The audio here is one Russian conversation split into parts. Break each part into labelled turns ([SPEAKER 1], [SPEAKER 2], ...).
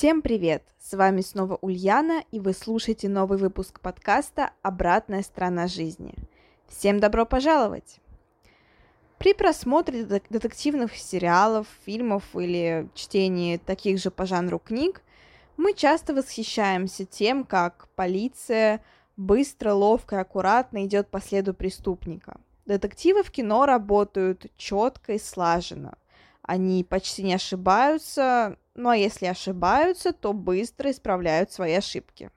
[SPEAKER 1] Всем привет! С вами снова Ульяна, и вы слушаете новый выпуск подкаста «Обратная сторона жизни». Всем добро пожаловать! При просмотре детективных сериалов, фильмов или чтении таких же по жанру книг мы часто восхищаемся тем, как полиция быстро, ловко и аккуратно идет по следу преступника. Детективы в кино работают четко и слаженно. Они почти не ошибаются, ну а если ошибаются, то быстро исправляют свои ошибки.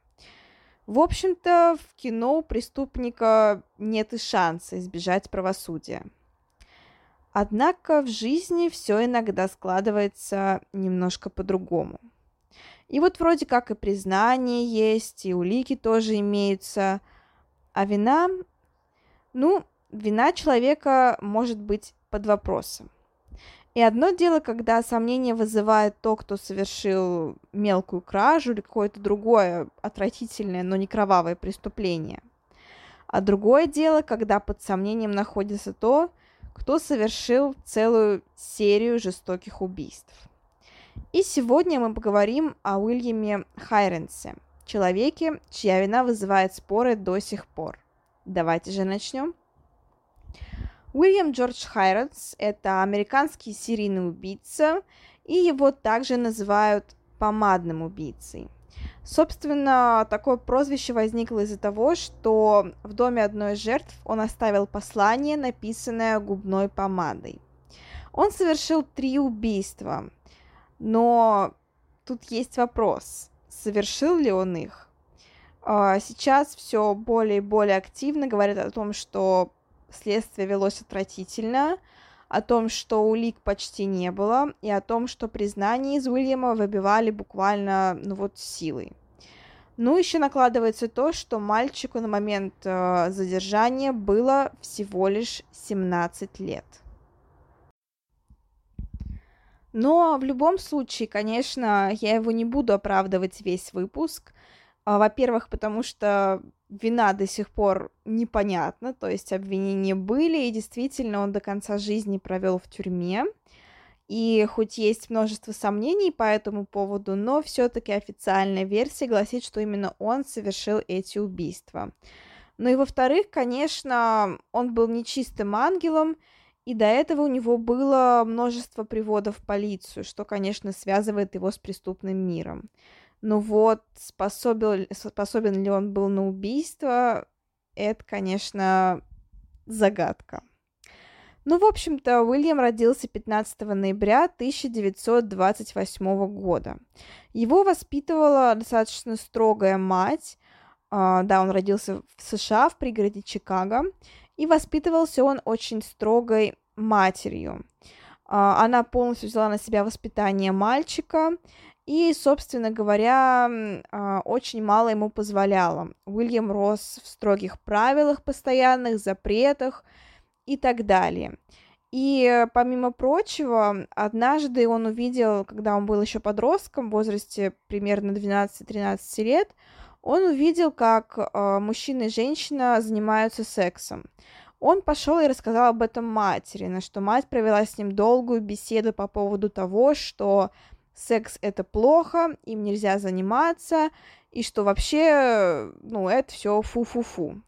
[SPEAKER 1] В общем-то, в кино у преступника нет и шанса избежать правосудия. Однако в жизни все иногда складывается немножко по-другому. И вот вроде как и признание есть, и улики тоже имеются, а вина, ну, вина человека может быть под вопросом. И одно дело, когда сомнение вызывает то, кто совершил мелкую кражу или какое-то другое отвратительное, но не кровавое преступление. А другое дело, когда под сомнением находится то, кто совершил целую серию жестоких убийств. И сегодня мы поговорим о Уильяме Хайренсе, человеке, чья вина вызывает споры до сих пор. Давайте же начнем. Уильям Джордж Хайренс – это американский серийный убийца, и его также называют помадным убийцей. Собственно, такое прозвище возникло из-за того, что в доме одной из жертв он оставил послание, написанное губной помадой. Он совершил три убийства, но тут есть вопрос, совершил ли он их? А, сейчас все более и более активно говорят о том, что следствие велось отвратительно, о том, что улик почти не было, и о том, что признание из Уильяма выбивали буквально, ну вот, силой. Ну, еще накладывается то, что мальчику на момент э, задержания было всего лишь 17 лет. Но в любом случае, конечно, я его не буду оправдывать весь выпуск. А, во-первых, потому что вина до сих пор непонятна, то есть обвинения были, и действительно он до конца жизни провел в тюрьме. И хоть есть множество сомнений по этому поводу, но все-таки официальная версия гласит, что именно он совершил эти убийства. Ну и во-вторых, конечно, он был нечистым ангелом, и до этого у него было множество приводов в полицию, что, конечно, связывает его с преступным миром. Но вот способен, способен ли он был на убийство, это, конечно, загадка. Ну, в общем-то, Уильям родился 15 ноября 1928 года. Его воспитывала достаточно строгая мать. Uh, да, он родился в США, в пригороде Чикаго, и воспитывался он очень строгой матерью. Uh, она полностью взяла на себя воспитание мальчика, и, собственно говоря, а, очень мало ему позволяло. Уильям рос в строгих правилах постоянных, запретах и так далее. И, помимо прочего, однажды он увидел, когда он был еще подростком, в возрасте примерно 12-13 лет, он увидел, как э, мужчина и женщина занимаются сексом. Он пошел и рассказал об этом матери, на что мать провела с ним долгую беседу по поводу того, что секс это плохо, им нельзя заниматься, и что вообще, ну, это все фу-фу-фу.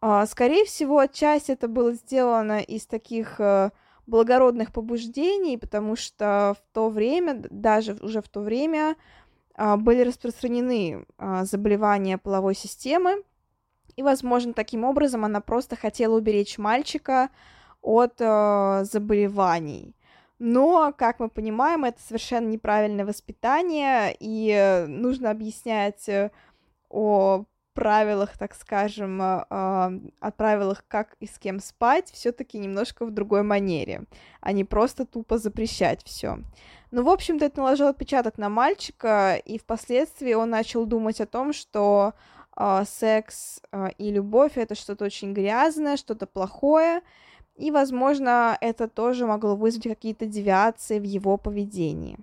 [SPEAKER 1] А, скорее всего, часть это было сделано из таких э, благородных побуждений, потому что в то время, даже уже в то время, а, были распространены а, заболевания половой системы, и, возможно, таким образом она просто хотела уберечь мальчика от э, заболеваний. Но, как мы понимаем, это совершенно неправильное воспитание, и нужно объяснять э, о правилах, так скажем, э, о правилах, как и с кем спать, все-таки немножко в другой манере, а не просто тупо запрещать все. Ну, в общем-то, это наложило отпечаток на мальчика, и впоследствии он начал думать о том, что э, секс и любовь это что-то очень грязное, что-то плохое, и, возможно, это тоже могло вызвать какие-то девиации в его поведении.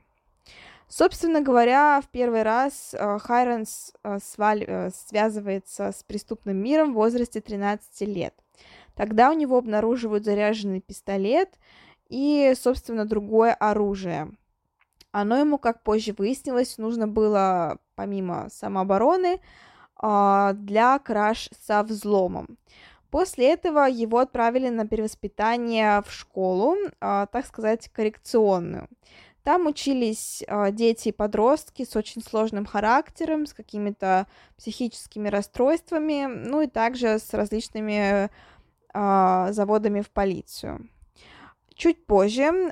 [SPEAKER 1] Собственно говоря, в первый раз э, Хайронс э, сваль... э, связывается с преступным миром в возрасте 13 лет. Тогда у него обнаруживают заряженный пистолет и, собственно, другое оружие. Оно ему, как позже выяснилось, нужно было, помимо самообороны, э, для краж со взломом. После этого его отправили на перевоспитание в школу, э, так сказать, коррекционную. Там учились э, дети и подростки с очень сложным характером, с какими-то психическими расстройствами, ну и также с различными э, заводами в полицию. Чуть позже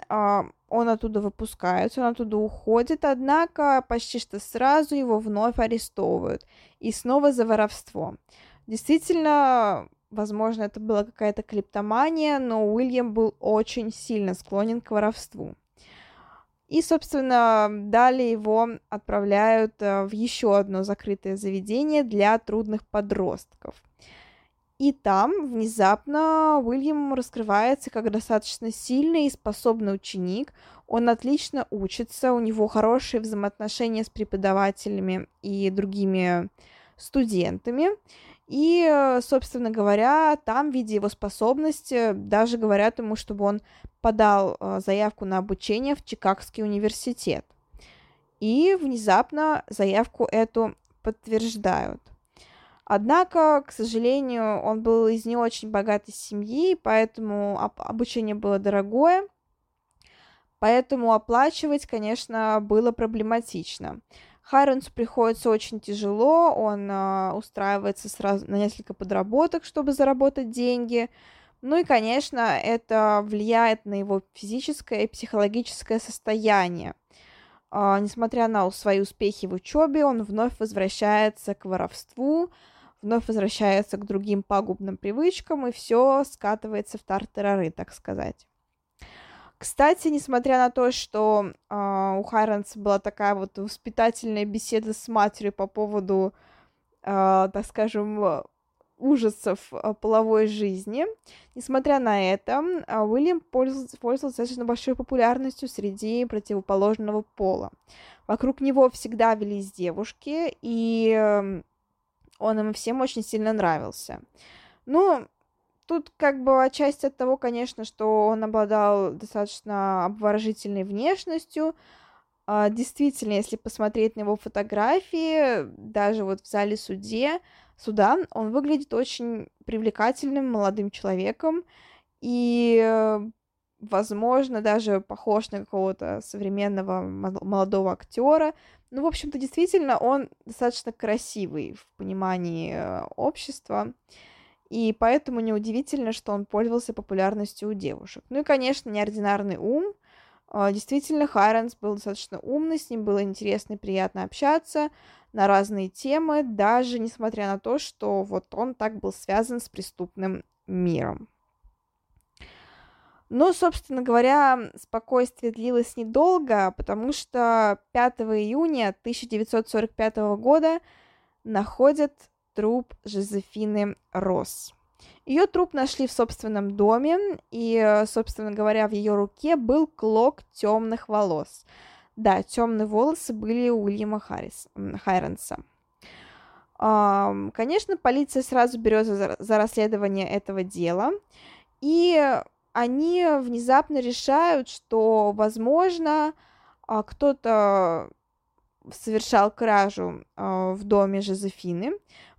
[SPEAKER 1] он оттуда выпускается, он оттуда уходит, однако почти что сразу его вновь арестовывают. И снова за воровство. Действительно, возможно, это была какая-то клептомания, но Уильям был очень сильно склонен к воровству. И, собственно, далее его отправляют э, в еще одно закрытое заведение для трудных подростков. И там внезапно Уильям раскрывается как достаточно сильный и способный ученик. Он отлично учится, у него хорошие взаимоотношения с преподавателями и другими студентами. И, э, собственно говоря, там, видя его способности, даже говорят ему, чтобы он подал э, заявку на обучение в Чикагский университет. И внезапно заявку эту подтверждают. Однако, к сожалению, он был из не очень богатой семьи, поэтому обучение было дорогое, поэтому оплачивать, конечно, было проблематично. Хайронсу приходится очень тяжело, он э, устраивается сразу на несколько подработок, чтобы заработать деньги. Ну и, конечно, это влияет на его физическое и психологическое состояние. Э, несмотря на свои успехи в учебе, он вновь возвращается к воровству, вновь возвращается к другим пагубным привычкам, и все скатывается в тартарары, так сказать. Кстати, несмотря на то, что э, у Хайранса была такая вот воспитательная беседа с матерью по поводу, э, так скажем, ужасов э, половой жизни, несмотря на это, э, Уильям пользовался, пользовался достаточно большой популярностью среди противоположного пола. Вокруг него всегда велись девушки, и э, он им всем очень сильно нравился. Ну, Тут как бы отчасти от того, конечно, что он обладал достаточно обворожительной внешностью. А, действительно, если посмотреть на его фотографии, даже вот в зале суде, суда, он выглядит очень привлекательным молодым человеком и, возможно, даже похож на какого-то современного молодого актера. Ну, в общем-то, действительно, он достаточно красивый в понимании э, общества и поэтому неудивительно, что он пользовался популярностью у девушек. Ну и, конечно, неординарный ум. А, действительно, Хайронс был достаточно умный, с ним было интересно и приятно общаться на разные темы, даже несмотря на то, что вот он так был связан с преступным миром. Но, собственно говоря, спокойствие длилось недолго, потому что 5 июня 1945 года находят труп Жозефины Росс. Ее труп нашли в собственном доме, и, собственно говоря, в ее руке был клок темных волос. Да, темные волосы были у Уильяма Харрис, Хайронса. Конечно, полиция сразу берется за расследование этого дела, и они внезапно решают, что, возможно, а, кто-то совершал кражу э, в доме Жозефины.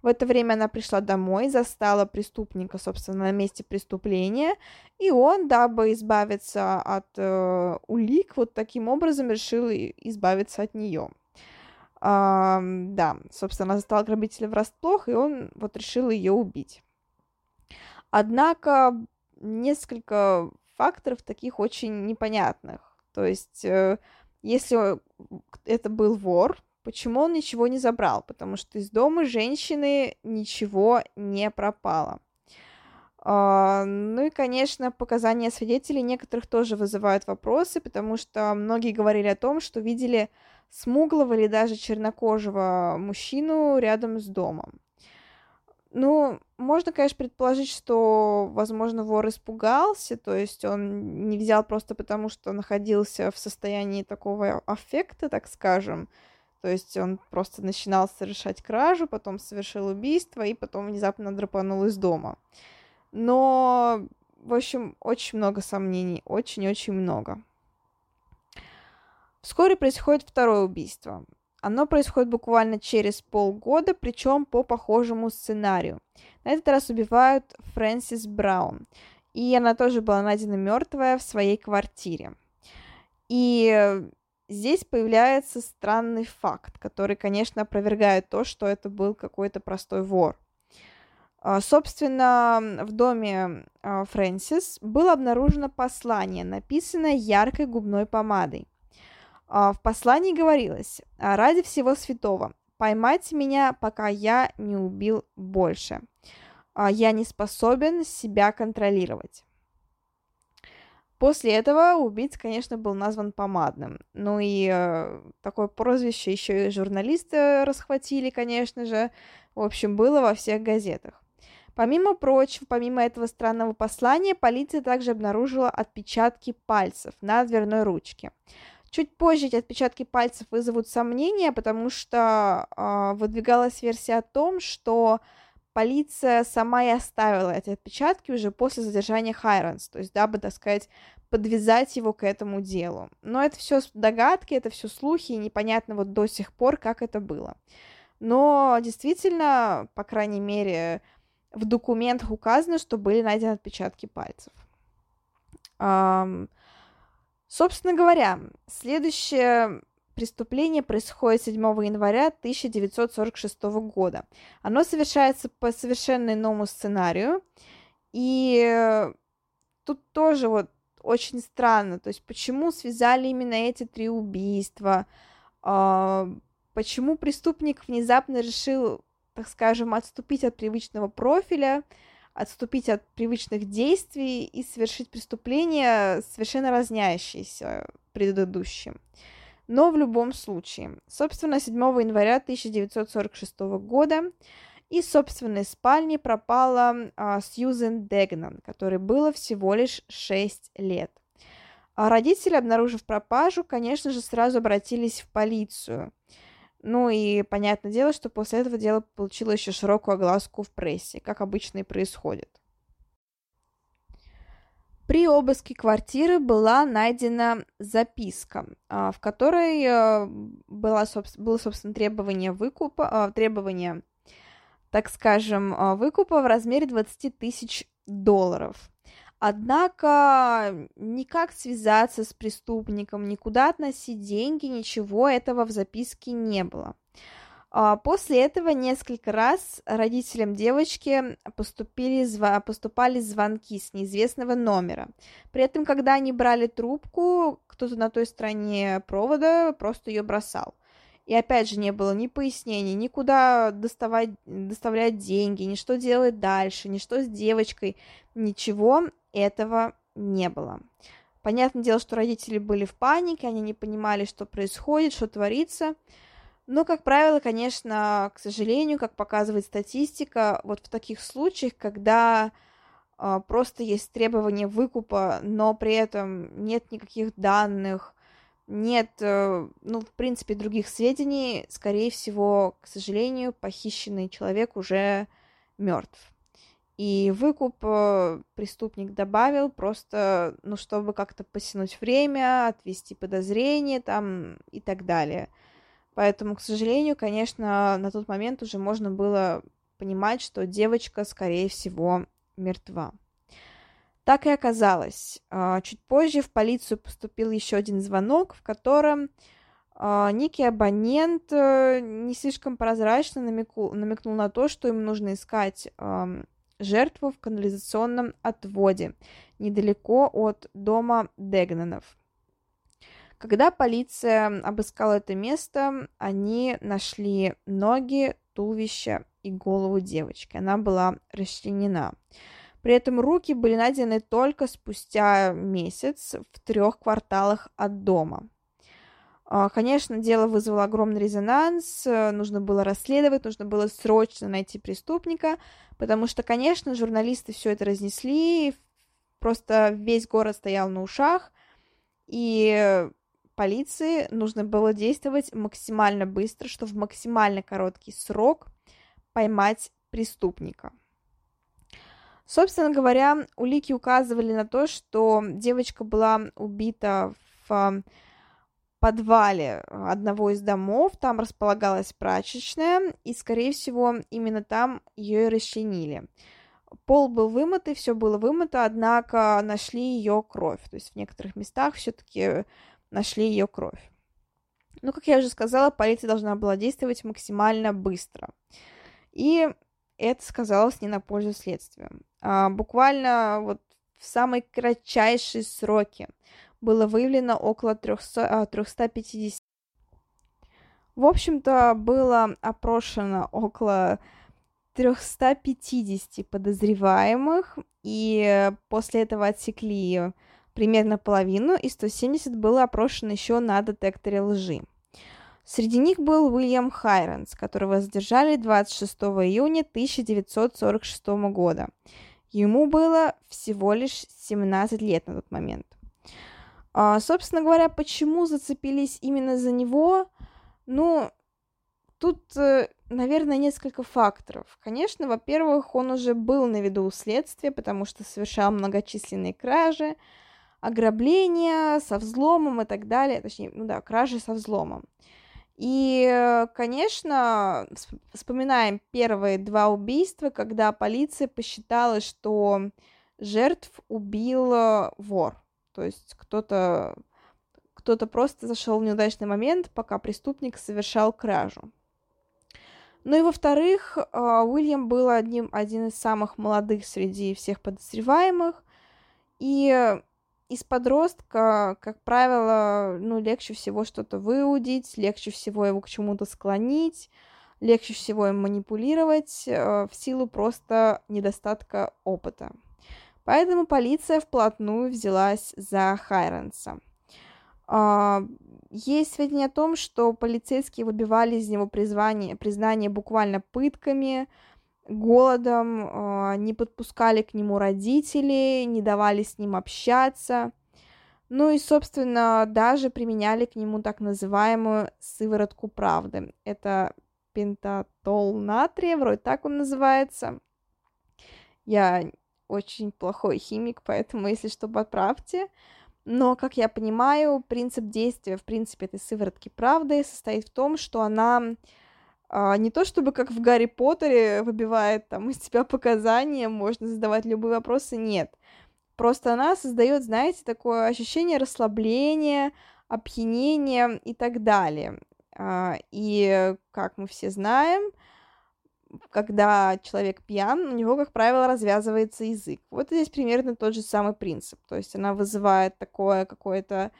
[SPEAKER 1] В это время она пришла домой, застала преступника, собственно, на месте преступления, и он, дабы избавиться от э, улик, вот таким образом решил избавиться от нее. А, да, собственно, она застала грабителя врасплох, и он вот решил ее убить. Однако несколько факторов таких очень непонятных. То есть э, если это был вор, почему он ничего не забрал? Потому что из дома женщины ничего не пропало. А, ну и, конечно, показания свидетелей некоторых тоже вызывают вопросы, потому что многие говорили о том, что видели смуглого или даже чернокожего мужчину рядом с домом. Ну, можно, конечно, предположить, что, возможно, вор испугался, то есть он не взял просто потому, что находился в состоянии такого аффекта, так скажем. То есть он просто начинал совершать кражу, потом совершил убийство и потом внезапно драпанул из дома. Но, в общем, очень много сомнений, очень-очень много. Вскоре происходит второе убийство. Оно происходит буквально через полгода, причем по похожему сценарию. На этот раз убивают Фрэнсис Браун. И она тоже была найдена мертвая в своей квартире. И здесь появляется странный факт, который, конечно, опровергает то, что это был какой-то простой вор. А, собственно, в доме а, Фрэнсис было обнаружено послание, написанное яркой губной помадой. А, в послании говорилось «Ради всего святого, поймайте меня, пока я не убил больше. Я не способен себя контролировать». После этого убийца, конечно, был назван помадным. Ну и э, такое прозвище еще и журналисты расхватили, конечно же. В общем, было во всех газетах. Помимо прочего, помимо этого странного послания, полиция также обнаружила отпечатки пальцев на дверной ручке. Чуть позже эти отпечатки пальцев вызовут сомнения, потому что э, выдвигалась версия о том, что полиция сама и оставила эти отпечатки уже после задержания Хайронс, то есть дабы, так сказать, подвязать его к этому делу. Но это все догадки, это все слухи, и непонятно вот до сих пор, как это было. Но действительно, по крайней мере, в документах указано, что были найдены отпечатки пальцев. Собственно говоря, следующее преступление происходит 7 января 1946 года. Оно совершается по совершенно иному сценарию, и тут тоже вот очень странно, то есть почему связали именно эти три убийства, а, почему преступник внезапно решил, так скажем, отступить от привычного профиля, отступить от привычных действий и совершить преступление, совершенно разнящееся предыдущим. Но в любом случае, собственно, 7 января 1946 года из собственной спальни пропала а, Сьюзен Дегнан, которой было всего лишь 6 лет. А родители, обнаружив пропажу, конечно же, сразу обратились в полицию. Ну и понятное дело, что после этого дело получило еще широкую огласку в прессе, как обычно и происходит. При обыске квартиры была найдена записка, а, в которой э, было, было собственно, требование выкупа, а, требование, так скажем, а, выкупа в размере 20 тысяч долларов. Однако никак связаться с преступником, никуда относить деньги, ничего этого в записке не было. А, после этого несколько раз родителям девочки поступили, поступали звонки с неизвестного номера. При этом, когда они брали трубку, кто-то на той стороне провода просто ее бросал. И опять же не было ни пояснений, ни куда доставать, доставлять деньги, ни что делать дальше, ни что с девочкой. Ничего этого не было. Понятное дело, что родители были в панике, они не понимали, что происходит, что творится. Но, как правило, конечно, к сожалению, как показывает статистика, вот в таких случаях, когда э, просто есть требование выкупа, но при этом нет никаких данных, нет, э, ну, в принципе, других сведений, скорее всего, к сожалению, похищенный человек уже мертв. И выкуп э, преступник добавил просто, ну, чтобы как-то потянуть время, отвести подозрения там и так далее. Поэтому, к сожалению, конечно, на тот момент уже можно было понимать, что девочка, скорее всего, мертва. Так и оказалось. А, чуть позже в полицию поступил еще один звонок, в котором а, некий абонент э, не слишком прозрачно намекнул, намекнул на то, что им нужно искать жертву в канализационном отводе недалеко от дома Дегнанов. Когда полиция обыскала это место, они нашли ноги, туловище и голову девочки. Она была расчленена. При этом руки были найдены только спустя месяц в трех кварталах от дома. А, конечно, дело вызвало огромный резонанс, э, нужно было расследовать, нужно было срочно найти преступника, потому что, конечно, журналисты все это разнесли, просто весь город стоял на ушах, и полиции нужно было действовать максимально быстро, чтобы в максимально короткий срок поймать преступника. Собственно говоря, улики указывали на то, что девочка была убита в подвале одного из домов, там располагалась прачечная, и, скорее всего, именно там ее и расчленили. Пол был вымыт, и все было вымыто, однако нашли ее кровь. То есть в некоторых местах все-таки нашли ее кровь. Ну, как я уже сказала, полиция должна была действовать максимально быстро. И это сказалось не на пользу следствию. А, буквально вот в самые кратчайшие сроки было выявлено около 300, 350. А, в общем-то, было опрошено около 350 подозреваемых, и после этого отсекли примерно половину, и 170 было опрошено еще на детекторе лжи. Среди них был Уильям Хайронс, которого задержали 26 июня 1946 года. Ему было всего лишь 17 лет на тот момент. А, собственно говоря, почему зацепились именно за него? Ну, тут, э, наверное, несколько факторов. Конечно, во-первых, он уже был на виду у следствия, потому что совершал многочисленные кражи, ограбления со взломом и так далее. Точнее, ну да, кражи со взломом. И, конечно, вспоминаем первые два убийства, когда полиция посчитала, что жертв убил э, вор. То есть кто-то кто-то просто зашел в неудачный момент, пока преступник совершал кражу. Ну и во-вторых, а, Уильям был одним, один из самых молодых среди всех подозреваемых, и из подростка, как правило, ну, легче всего что-то выудить, легче всего его к чему-то склонить, легче всего им манипулировать э, в силу просто недостатка опыта. Поэтому полиция вплотную взялась за Хайронса. А, есть сведения о том, что полицейские выбивали из него призвание, признание буквально пытками, голодом, а, не подпускали к нему родителей, не давали с ним общаться. Ну и, собственно, даже применяли к нему так называемую сыворотку правды. Это пентатол натрия, вроде так он называется. Я очень плохой химик, поэтому, если что, подправьте. Но, как я понимаю, принцип действия, в принципе, этой сыворотки правды состоит в том, что она а, не то чтобы как в Гарри Поттере выбивает там из тебя показания, можно задавать любые вопросы, нет. Просто она создает, знаете, такое ощущение расслабления, опьянения и так далее. А, и, как мы все знаем, когда человек пьян, у него, как правило, развязывается язык. Вот здесь примерно тот же самый принцип. То есть она вызывает такое какое-то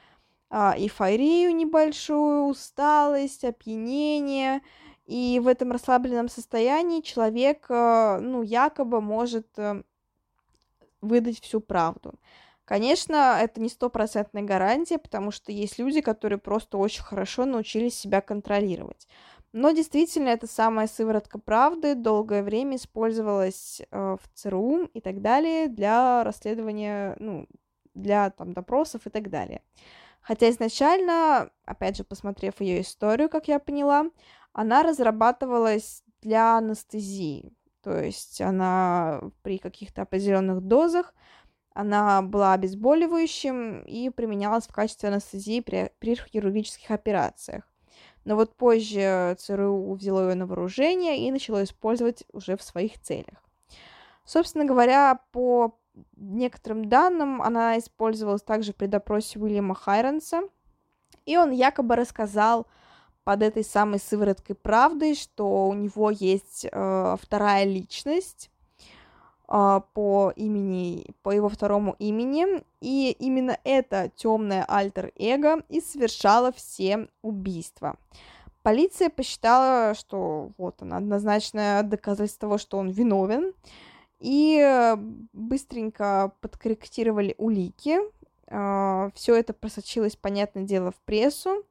[SPEAKER 1] а, эйфорию небольшую, усталость, опьянение. И в этом расслабленном состоянии человек, а, ну, якобы может а, выдать всю правду. Конечно, это не стопроцентная гарантия, потому что есть люди, которые просто очень хорошо научились себя контролировать. Но действительно, это самая сыворотка правды долгое время использовалась э, в ЦРУ и так далее для расследования, ну, для там допросов и так далее. Хотя изначально, опять же, посмотрев ее историю, как я поняла, она разрабатывалась для анестезии. То есть она при каких-то определенных дозах она была обезболивающим и применялась в качестве анестезии при, при хирургических операциях но вот позже ЦРУ взяло ее на вооружение и начало использовать уже в своих целях. Собственно говоря, по некоторым данным, она использовалась также при допросе Уильяма Хайронса, и он якобы рассказал под этой самой сывороткой правды, что у него есть э, вторая личность, а, по имени, по его второму имени, и именно это темное альтер-эго и совершало все убийства. Полиция посчитала, что вот он однозначное доказательство того, что он виновен, и быстренько подкорректировали улики. А, Все это просочилось, понятное дело, в прессу.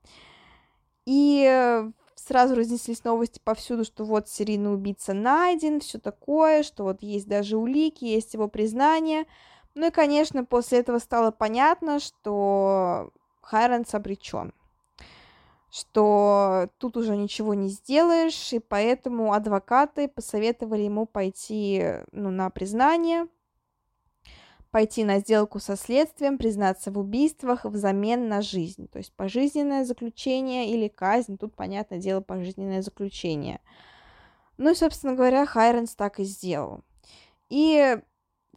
[SPEAKER 1] И сразу разнеслись новости повсюду, что вот серийный убийца найден, все такое, что вот есть даже улики, есть его признание. Ну и, конечно, после этого стало понятно, что Хайранс обречен что тут уже ничего не сделаешь, и поэтому адвокаты посоветовали ему пойти ну, на признание, пойти на сделку со следствием, признаться в убийствах взамен на жизнь. То есть пожизненное заключение или казнь, тут, понятное дело, пожизненное заключение. Ну и, собственно говоря, Хайренс так и сделал. И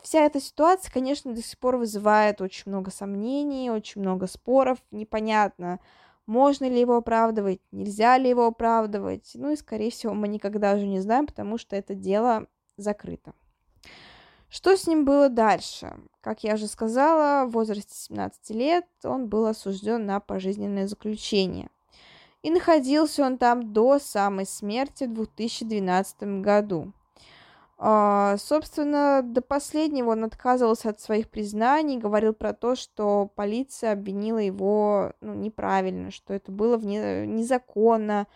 [SPEAKER 1] вся эта ситуация, конечно, до сих пор вызывает очень много сомнений, очень много споров, непонятно, можно ли его оправдывать, нельзя ли его оправдывать. Ну и, скорее всего, мы никогда уже не знаем, потому что это дело закрыто. Что с ним было дальше? Как я уже сказала, в возрасте 17 лет он был осужден на пожизненное заключение. И находился он там до самой смерти в 2012 году. А, собственно, до последнего он отказывался от своих признаний, говорил про то, что полиция обвинила его ну, неправильно, что это было вне, незаконно,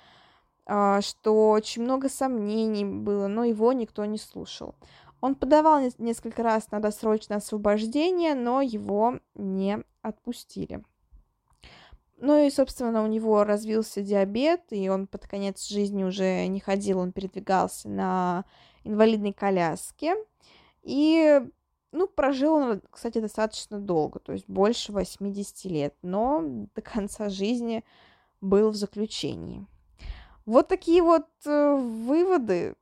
[SPEAKER 1] а, что очень много сомнений было, но его никто не слушал. Он подавал несколько раз на досрочное освобождение, но его не отпустили. Ну и, собственно, у него развился диабет, и он под конец жизни уже не ходил, он передвигался на инвалидной коляске. И, ну, прожил он, кстати, достаточно долго, то есть больше 80 лет, но до конца жизни был в заключении. Вот такие вот э, выводы.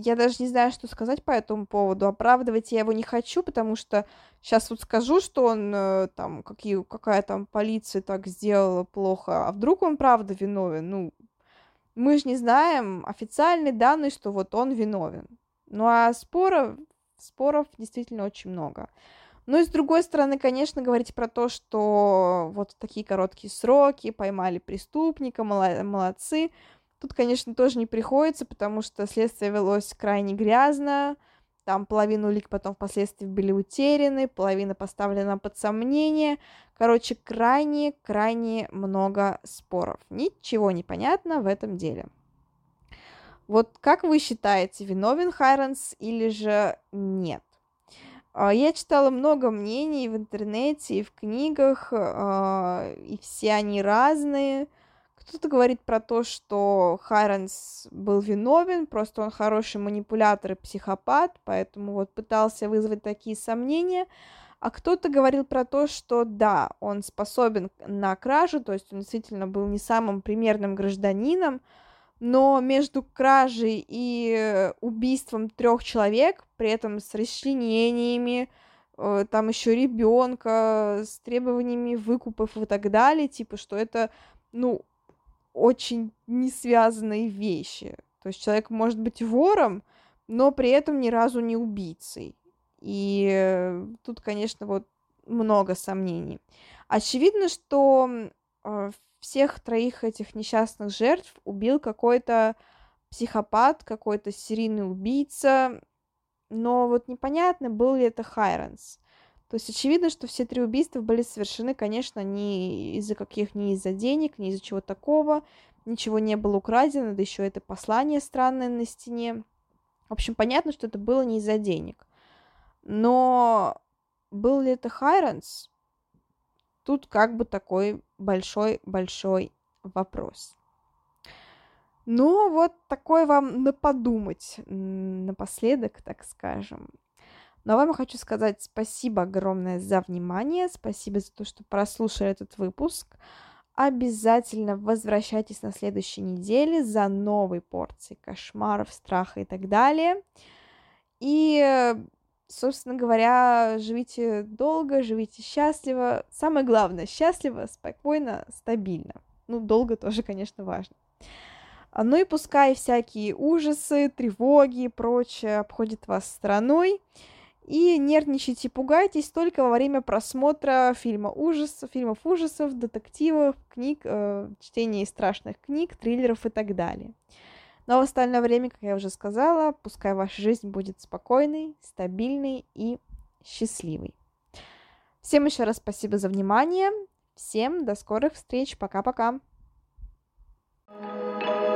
[SPEAKER 1] Я даже не знаю, что сказать по этому поводу. Оправдывать я его не хочу, потому что сейчас вот скажу, что он э, там, какие, какая там полиция так сделала плохо, а вдруг он правда виновен? Ну, мы же не знаем официальные данные, что вот он виновен. Ну а споров, споров действительно очень много. Ну и с другой стороны, конечно, говорить про то, что вот такие короткие сроки, поймали преступника, молодцы. Тут, конечно, тоже не приходится, потому что следствие велось крайне грязно, там половину улик потом впоследствии были утеряны, половина поставлена под сомнение. Короче, крайне-крайне много споров. Ничего не понятно в этом деле. Вот как вы считаете, виновен Хайронс или же нет? А, я читала много мнений в интернете и в книгах, а, и все они разные. Кто-то говорит про то, что Хайранс был виновен, просто он хороший манипулятор и психопат, поэтому вот пытался вызвать такие сомнения. А кто-то говорил про то, что да, он способен на кражу, то есть он действительно был не самым примерным гражданином, но между кражей и убийством трех человек, при этом с расчленениями, э, там еще ребенка, с требованиями выкупов и так далее, типа, что это, ну, очень не связанные вещи. То есть человек может быть вором, но при этом ни разу не убийцей. И тут, конечно, вот много сомнений. Очевидно, что э, всех троих этих несчастных жертв убил какой-то психопат, какой-то серийный убийца, но вот непонятно, был ли это Хайронс. То есть очевидно, что все три убийства были совершены, конечно, не из-за каких, не из-за денег, не из-за чего такого, ничего не было украдено, да еще это послание странное на стене. В общем, понятно, что это было не из-за денег. Но был ли это Хайронс? Тут как бы такой большой-большой вопрос. Ну, вот такой вам на подумать напоследок, так скажем. Но вам я хочу сказать спасибо огромное за внимание, спасибо за то, что прослушали этот выпуск. Обязательно возвращайтесь на следующей неделе за новой порцией кошмаров, страха и так далее. И, собственно говоря, живите долго, живите счастливо. Самое главное, счастливо, спокойно, стабильно. Ну, долго тоже, конечно, важно. Ну и пускай всякие ужасы, тревоги и прочее обходят вас стороной. И нервничайте, пугайтесь только во время просмотра фильма ужасов, фильмов ужасов, детективов, книг, э, чтения страшных книг, триллеров и так далее. Но в остальное время, как я уже сказала, пускай ваша жизнь будет спокойной, стабильной и счастливой. Всем еще раз спасибо за внимание. Всем до скорых встреч. Пока-пока. thank you